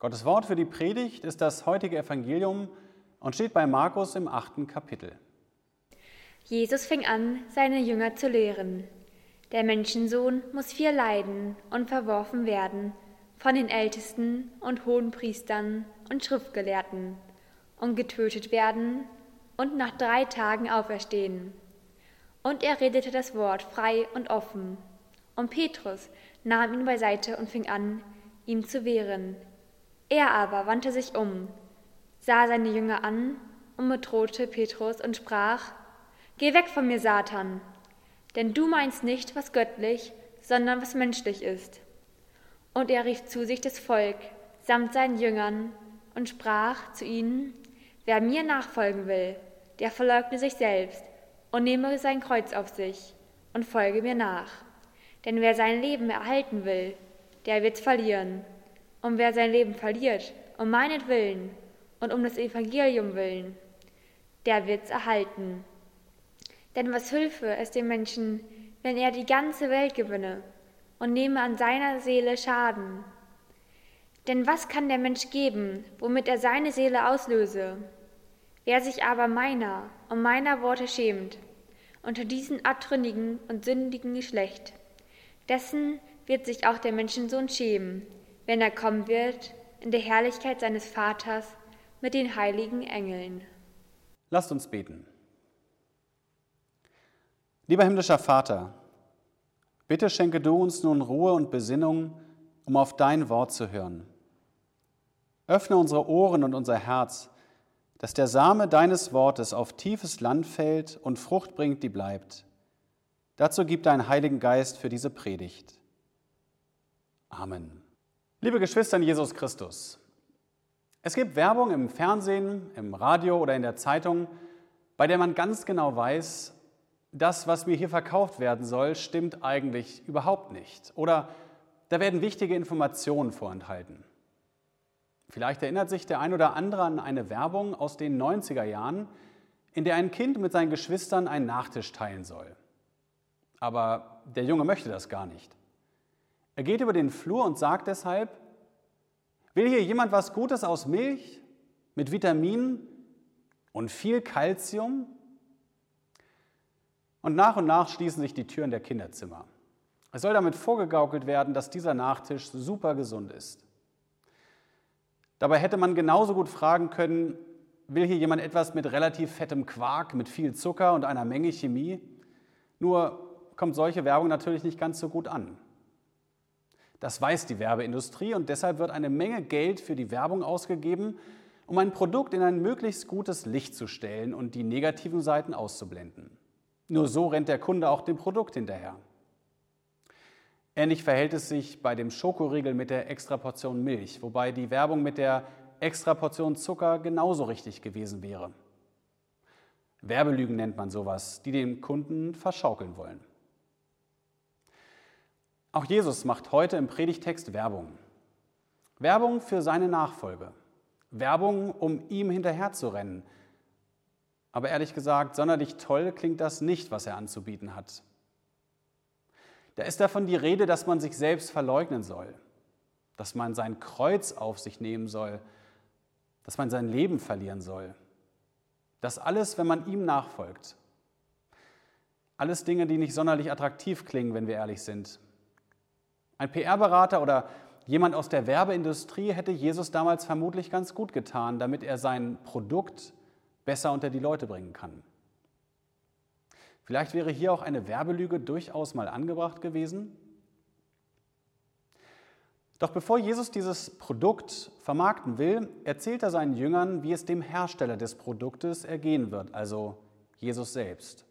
Gottes Wort für die Predigt ist das heutige Evangelium und steht bei Markus im achten Kapitel. Jesus fing an, seine Jünger zu lehren. Der Menschensohn muss viel leiden und verworfen werden von den Ältesten und hohen Priestern und Schriftgelehrten und getötet werden und nach drei Tagen auferstehen. Und er redete das Wort frei und offen. Und Petrus nahm ihn beiseite und fing an, ihm zu wehren. Er aber wandte sich um, sah seine Jünger an und bedrohte Petrus und sprach, Geh weg von mir, Satan, denn du meinst nicht, was göttlich, sondern was menschlich ist. Und er rief zu sich das Volk samt seinen Jüngern und sprach zu ihnen, Wer mir nachfolgen will, der verleugne sich selbst und nehme sein Kreuz auf sich und folge mir nach. Denn wer sein Leben erhalten will, der wird's verlieren. Und wer sein Leben verliert, um meinetwillen und um das Evangelium willen, der wird's erhalten. Denn was hülfe es dem Menschen, wenn er die ganze Welt gewinne und nehme an seiner Seele Schaden? Denn was kann der Mensch geben, womit er seine Seele auslöse? Wer sich aber meiner und meiner Worte schämt, unter diesen abtrünnigen und sündigen Geschlecht, dessen wird sich auch der Menschensohn schämen, wenn er kommen wird in der Herrlichkeit seines Vaters mit den heiligen Engeln. Lasst uns beten. Lieber himmlischer Vater, bitte schenke du uns nun Ruhe und Besinnung, um auf dein Wort zu hören. Öffne unsere Ohren und unser Herz, dass der Same deines Wortes auf tiefes Land fällt und Frucht bringt, die bleibt. Dazu gib deinen Heiligen Geist für diese Predigt. Amen. Liebe Geschwister in Jesus Christus, es gibt Werbung im Fernsehen, im Radio oder in der Zeitung, bei der man ganz genau weiß, das, was mir hier verkauft werden soll, stimmt eigentlich überhaupt nicht. Oder da werden wichtige Informationen vorenthalten. Vielleicht erinnert sich der ein oder andere an eine Werbung aus den 90er Jahren, in der ein Kind mit seinen Geschwistern einen Nachtisch teilen soll. Aber der Junge möchte das gar nicht. Er geht über den Flur und sagt deshalb, will hier jemand was Gutes aus Milch mit Vitaminen und viel Kalzium? Und nach und nach schließen sich die Türen der Kinderzimmer. Es soll damit vorgegaukelt werden, dass dieser Nachtisch super gesund ist. Dabei hätte man genauso gut fragen können, will hier jemand etwas mit relativ fettem Quark, mit viel Zucker und einer Menge Chemie? Nur kommt solche Werbung natürlich nicht ganz so gut an. Das weiß die Werbeindustrie und deshalb wird eine Menge Geld für die Werbung ausgegeben, um ein Produkt in ein möglichst gutes Licht zu stellen und die negativen Seiten auszublenden. Nur so rennt der Kunde auch dem Produkt hinterher. Ähnlich verhält es sich bei dem Schokoriegel mit der Extraportion Milch, wobei die Werbung mit der Extraportion Zucker genauso richtig gewesen wäre. Werbelügen nennt man sowas, die den Kunden verschaukeln wollen. Auch Jesus macht heute im Predigtext Werbung. Werbung für seine Nachfolge. Werbung, um ihm hinterherzurennen. Aber ehrlich gesagt, sonderlich toll klingt das nicht, was er anzubieten hat. Da ist davon die Rede, dass man sich selbst verleugnen soll, dass man sein Kreuz auf sich nehmen soll, dass man sein Leben verlieren soll. Das alles, wenn man ihm nachfolgt. Alles Dinge, die nicht sonderlich attraktiv klingen, wenn wir ehrlich sind. Ein PR-Berater oder jemand aus der Werbeindustrie hätte Jesus damals vermutlich ganz gut getan, damit er sein Produkt besser unter die Leute bringen kann. Vielleicht wäre hier auch eine Werbelüge durchaus mal angebracht gewesen. Doch bevor Jesus dieses Produkt vermarkten will, erzählt er seinen Jüngern, wie es dem Hersteller des Produktes ergehen wird, also Jesus selbst.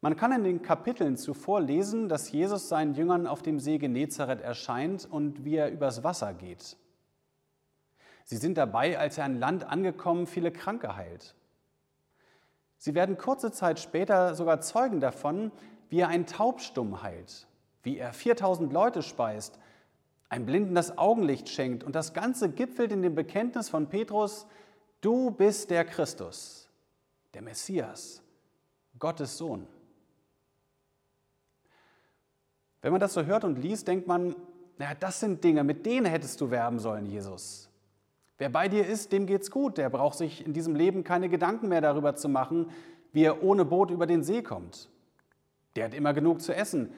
Man kann in den Kapiteln zuvor lesen, dass Jesus seinen Jüngern auf dem See Genezareth erscheint und wie er übers Wasser geht. Sie sind dabei, als er an Land angekommen, viele Kranke heilt. Sie werden kurze Zeit später sogar Zeugen davon, wie er einen Taubstumm heilt, wie er 4000 Leute speist, einem Blinden das Augenlicht schenkt und das Ganze gipfelt in dem Bekenntnis von Petrus, du bist der Christus, der Messias, Gottes Sohn. Wenn man das so hört und liest, denkt man, naja, das sind Dinge, mit denen hättest du werben sollen, Jesus. Wer bei dir ist, dem geht's gut. Der braucht sich in diesem Leben keine Gedanken mehr darüber zu machen, wie er ohne Boot über den See kommt. Der hat immer genug zu essen.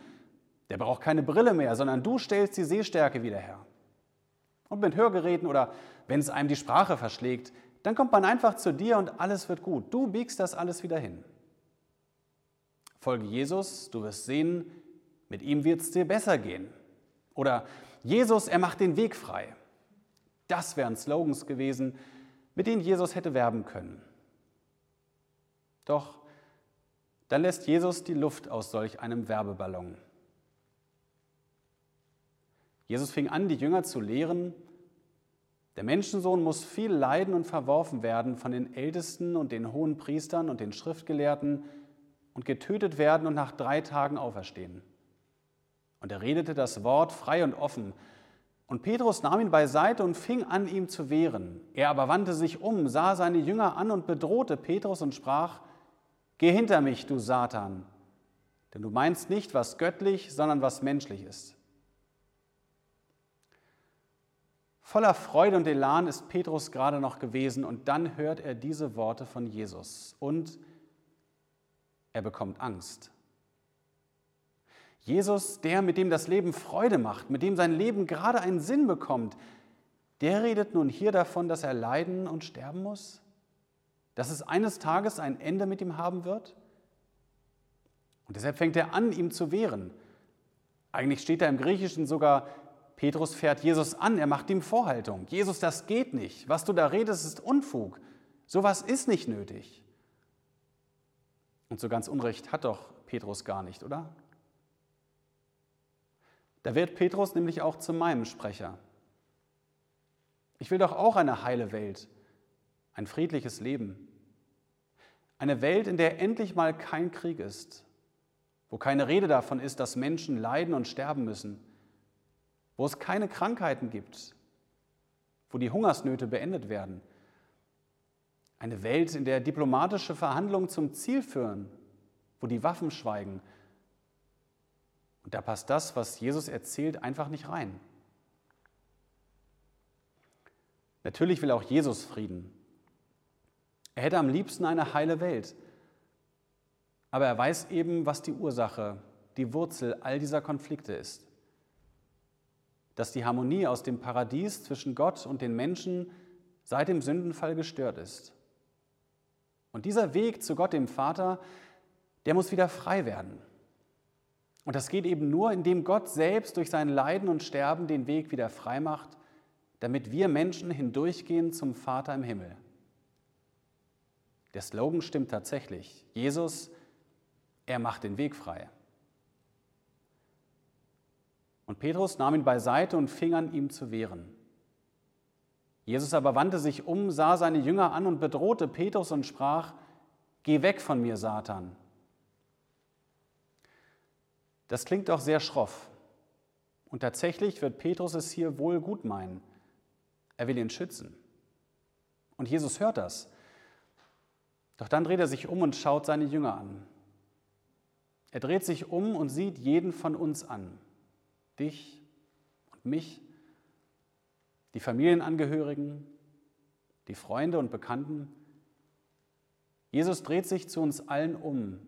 Der braucht keine Brille mehr, sondern du stellst die Sehstärke wieder her. Und mit Hörgeräten oder wenn es einem die Sprache verschlägt, dann kommt man einfach zu dir und alles wird gut. Du biegst das alles wieder hin. Folge Jesus, du wirst sehen, mit ihm wird es dir besser gehen. Oder Jesus, er macht den Weg frei. Das wären Slogans gewesen, mit denen Jesus hätte werben können. Doch dann lässt Jesus die Luft aus solch einem Werbeballon. Jesus fing an, die Jünger zu lehren, der Menschensohn muss viel leiden und verworfen werden von den Ältesten und den hohen Priestern und den Schriftgelehrten und getötet werden und nach drei Tagen auferstehen. Und er redete das Wort frei und offen, und Petrus nahm ihn beiseite und fing an, ihm zu wehren. Er aber wandte sich um, sah seine Jünger an und bedrohte Petrus und sprach, Geh hinter mich, du Satan, denn du meinst nicht, was göttlich, sondern was menschlich ist. Voller Freude und Elan ist Petrus gerade noch gewesen und dann hört er diese Worte von Jesus und er bekommt Angst. Jesus, der, mit dem das Leben Freude macht, mit dem sein Leben gerade einen Sinn bekommt, der redet nun hier davon, dass er leiden und sterben muss? Dass es eines Tages ein Ende mit ihm haben wird? Und deshalb fängt er an, ihm zu wehren. Eigentlich steht da im Griechischen sogar, Petrus fährt Jesus an, er macht ihm Vorhaltung. Jesus, das geht nicht. Was du da redest, ist Unfug. Sowas ist nicht nötig. Und so ganz Unrecht hat doch Petrus gar nicht, oder? Da wird Petrus nämlich auch zu meinem Sprecher. Ich will doch auch eine heile Welt, ein friedliches Leben. Eine Welt, in der endlich mal kein Krieg ist, wo keine Rede davon ist, dass Menschen leiden und sterben müssen, wo es keine Krankheiten gibt, wo die Hungersnöte beendet werden. Eine Welt, in der diplomatische Verhandlungen zum Ziel führen, wo die Waffen schweigen und da passt das, was Jesus erzählt, einfach nicht rein. Natürlich will auch Jesus Frieden. Er hätte am liebsten eine heile Welt. Aber er weiß eben, was die Ursache, die Wurzel all dieser Konflikte ist. Dass die Harmonie aus dem Paradies zwischen Gott und den Menschen seit dem Sündenfall gestört ist. Und dieser Weg zu Gott, dem Vater, der muss wieder frei werden. Und das geht eben nur, indem Gott selbst durch sein Leiden und Sterben den Weg wieder frei macht, damit wir Menschen hindurchgehen zum Vater im Himmel. Der Slogan stimmt tatsächlich. Jesus, er macht den Weg frei. Und Petrus nahm ihn beiseite und fing an, ihm zu wehren. Jesus aber wandte sich um, sah seine Jünger an und bedrohte Petrus und sprach, Geh weg von mir, Satan, das klingt doch sehr schroff. Und tatsächlich wird Petrus es hier wohl gut meinen. Er will ihn schützen. Und Jesus hört das. Doch dann dreht er sich um und schaut seine Jünger an. Er dreht sich um und sieht jeden von uns an. Dich und mich, die Familienangehörigen, die Freunde und Bekannten. Jesus dreht sich zu uns allen um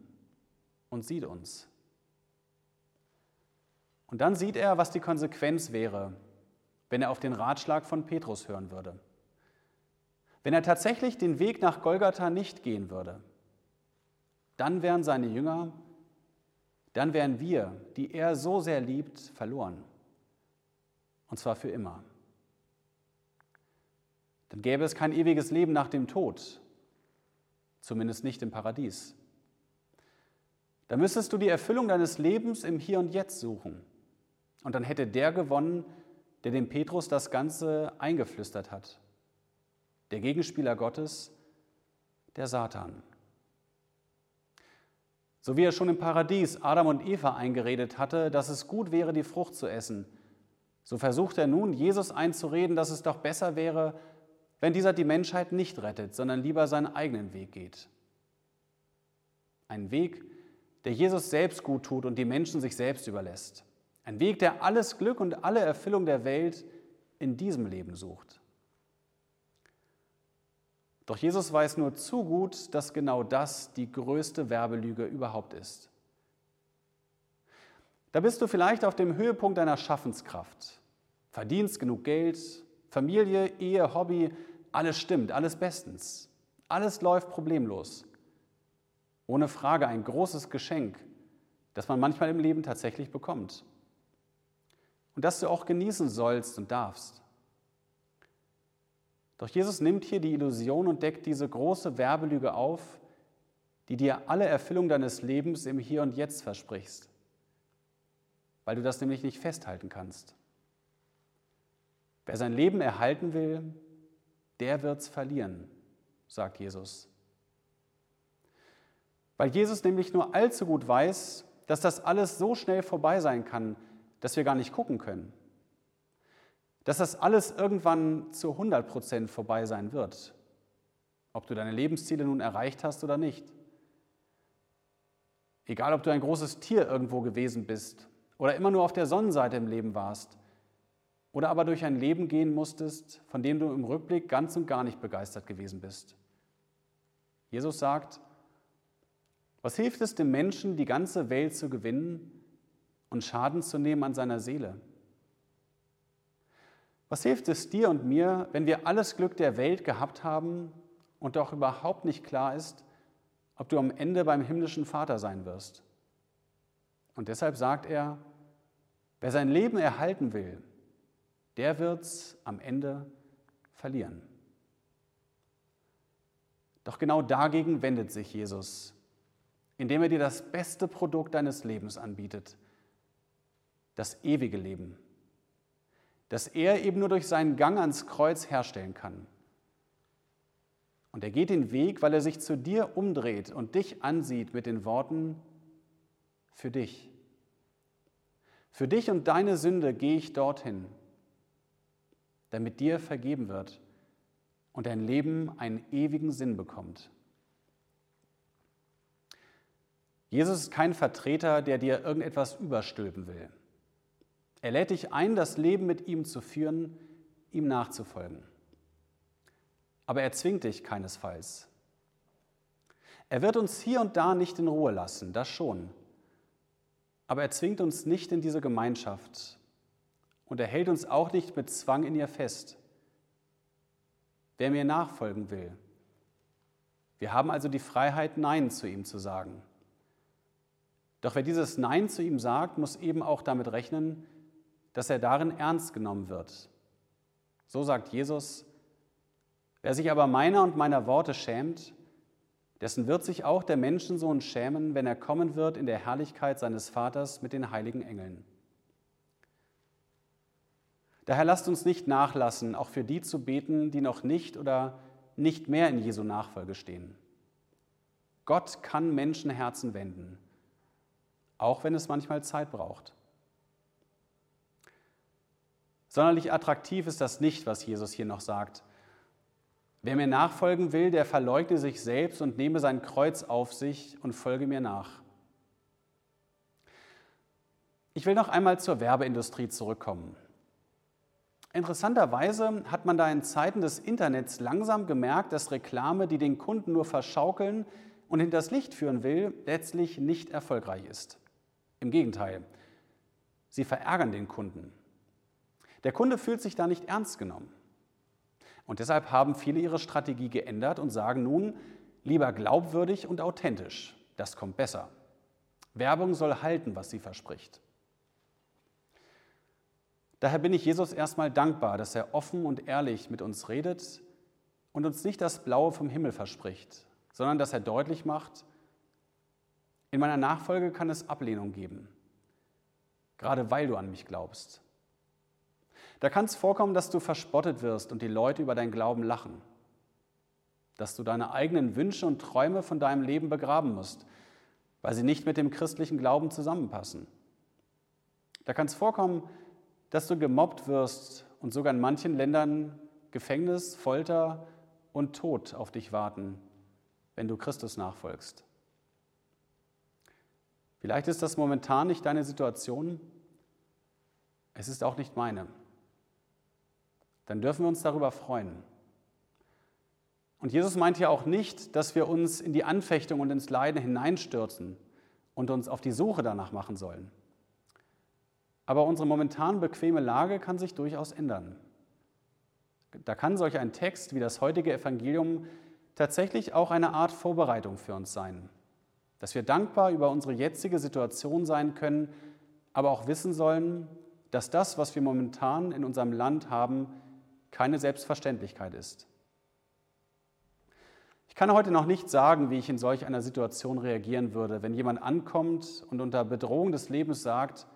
und sieht uns. Und dann sieht er, was die Konsequenz wäre, wenn er auf den Ratschlag von Petrus hören würde. Wenn er tatsächlich den Weg nach Golgatha nicht gehen würde, dann wären seine Jünger, dann wären wir, die er so sehr liebt, verloren. Und zwar für immer. Dann gäbe es kein ewiges Leben nach dem Tod, zumindest nicht im Paradies. Da müsstest du die Erfüllung deines Lebens im Hier und Jetzt suchen. Und dann hätte der gewonnen, der dem Petrus das Ganze eingeflüstert hat. der Gegenspieler Gottes, der Satan. So wie er schon im Paradies Adam und Eva eingeredet hatte, dass es gut wäre, die Frucht zu essen, so versucht er nun, Jesus einzureden, dass es doch besser wäre, wenn dieser die Menschheit nicht rettet, sondern lieber seinen eigenen Weg geht. Ein Weg, der Jesus selbst gut tut und die Menschen sich selbst überlässt. Ein Weg, der alles Glück und alle Erfüllung der Welt in diesem Leben sucht. Doch Jesus weiß nur zu gut, dass genau das die größte Werbelüge überhaupt ist. Da bist du vielleicht auf dem Höhepunkt deiner Schaffenskraft, verdienst genug Geld, Familie, Ehe, Hobby, alles stimmt, alles bestens, alles läuft problemlos. Ohne Frage ein großes Geschenk, das man manchmal im Leben tatsächlich bekommt und das du auch genießen sollst und darfst. Doch Jesus nimmt hier die Illusion und deckt diese große Werbelüge auf, die dir alle Erfüllung deines Lebens im Hier und Jetzt versprichst, weil du das nämlich nicht festhalten kannst. Wer sein Leben erhalten will, der wird's verlieren, sagt Jesus. Weil Jesus nämlich nur allzu gut weiß, dass das alles so schnell vorbei sein kann, dass wir gar nicht gucken können. Dass das alles irgendwann zu 100 Prozent vorbei sein wird, ob du deine Lebensziele nun erreicht hast oder nicht. Egal, ob du ein großes Tier irgendwo gewesen bist oder immer nur auf der Sonnenseite im Leben warst oder aber durch ein Leben gehen musstest, von dem du im Rückblick ganz und gar nicht begeistert gewesen bist. Jesus sagt, was hilft es dem Menschen, die ganze Welt zu gewinnen und Schaden zu nehmen an seiner Seele? Was hilft es dir und mir, wenn wir alles Glück der Welt gehabt haben und doch überhaupt nicht klar ist, ob du am Ende beim himmlischen Vater sein wirst? Und deshalb sagt er, wer sein Leben erhalten will, der wird's am Ende verlieren. Doch genau dagegen wendet sich Jesus, indem er dir das beste Produkt deines Lebens anbietet, das ewige Leben, das er eben nur durch seinen Gang ans Kreuz herstellen kann. Und er geht den Weg, weil er sich zu dir umdreht und dich ansieht mit den Worten, für dich. Für dich und deine Sünde gehe ich dorthin damit dir vergeben wird und dein Leben einen ewigen Sinn bekommt. Jesus ist kein Vertreter, der dir irgendetwas überstülpen will. Er lädt dich ein, das Leben mit ihm zu führen, ihm nachzufolgen. Aber er zwingt dich keinesfalls. Er wird uns hier und da nicht in Ruhe lassen, das schon. Aber er zwingt uns nicht in diese Gemeinschaft, und er hält uns auch nicht mit Zwang in ihr fest. Wer mir nachfolgen will, wir haben also die Freiheit, Nein zu ihm zu sagen. Doch wer dieses Nein zu ihm sagt, muss eben auch damit rechnen, dass er darin ernst genommen wird. So sagt Jesus, wer sich aber meiner und meiner Worte schämt, dessen wird sich auch der Menschensohn schämen, wenn er kommen wird in der Herrlichkeit seines Vaters mit den heiligen Engeln. Daher lasst uns nicht nachlassen, auch für die zu beten, die noch nicht oder nicht mehr in Jesu Nachfolge stehen. Gott kann Menschenherzen wenden, auch wenn es manchmal Zeit braucht. Sonderlich attraktiv ist das nicht, was Jesus hier noch sagt. Wer mir nachfolgen will, der verleugne sich selbst und nehme sein Kreuz auf sich und folge mir nach. Ich will noch einmal zur Werbeindustrie zurückkommen. Interessanterweise hat man da in Zeiten des Internets langsam gemerkt, dass Reklame, die den Kunden nur verschaukeln und hinters Licht führen will, letztlich nicht erfolgreich ist. Im Gegenteil, sie verärgern den Kunden. Der Kunde fühlt sich da nicht ernst genommen. Und deshalb haben viele ihre Strategie geändert und sagen nun, lieber glaubwürdig und authentisch, das kommt besser. Werbung soll halten, was sie verspricht. Daher bin ich Jesus erstmal dankbar, dass er offen und ehrlich mit uns redet und uns nicht das Blaue vom Himmel verspricht, sondern dass er deutlich macht, in meiner Nachfolge kann es Ablehnung geben, gerade weil du an mich glaubst. Da kann es vorkommen, dass du verspottet wirst und die Leute über dein Glauben lachen. dass du deine eigenen Wünsche und Träume von deinem Leben begraben musst, weil sie nicht mit dem christlichen Glauben zusammenpassen. Da kann es vorkommen, dass du gemobbt wirst und sogar in manchen Ländern Gefängnis, Folter und Tod auf dich warten, wenn du Christus nachfolgst. Vielleicht ist das momentan nicht deine Situation, es ist auch nicht meine. Dann dürfen wir uns darüber freuen. Und Jesus meint ja auch nicht, dass wir uns in die Anfechtung und ins Leiden hineinstürzen und uns auf die Suche danach machen sollen. Aber unsere momentan bequeme Lage kann sich durchaus ändern. Da kann solch ein Text wie das heutige Evangelium tatsächlich auch eine Art Vorbereitung für uns sein, dass wir dankbar über unsere jetzige Situation sein können, aber auch wissen sollen, dass das, was wir momentan in unserem Land haben, keine Selbstverständlichkeit ist. Ich kann heute noch nicht sagen, wie ich in solch einer Situation reagieren würde, wenn jemand ankommt und unter Bedrohung des Lebens sagt,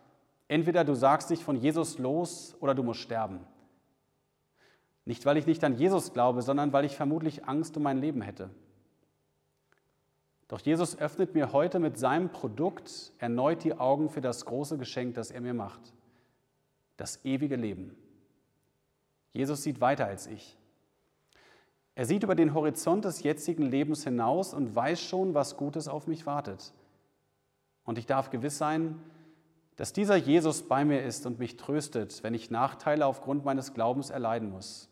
entweder du sagst dich von Jesus los oder du musst sterben. Nicht, weil ich nicht an Jesus glaube, sondern weil ich vermutlich Angst um mein Leben hätte. Doch Jesus öffnet mir heute mit seinem Produkt erneut die Augen für das große Geschenk, das er mir macht. Das ewige Leben. Jesus sieht weiter als ich. Er sieht über den Horizont des jetzigen Lebens hinaus und weiß schon, was Gutes auf mich wartet. Und ich darf gewiss sein, dass dieser Jesus bei mir ist und mich tröstet, wenn ich Nachteile aufgrund meines Glaubens erleiden muss.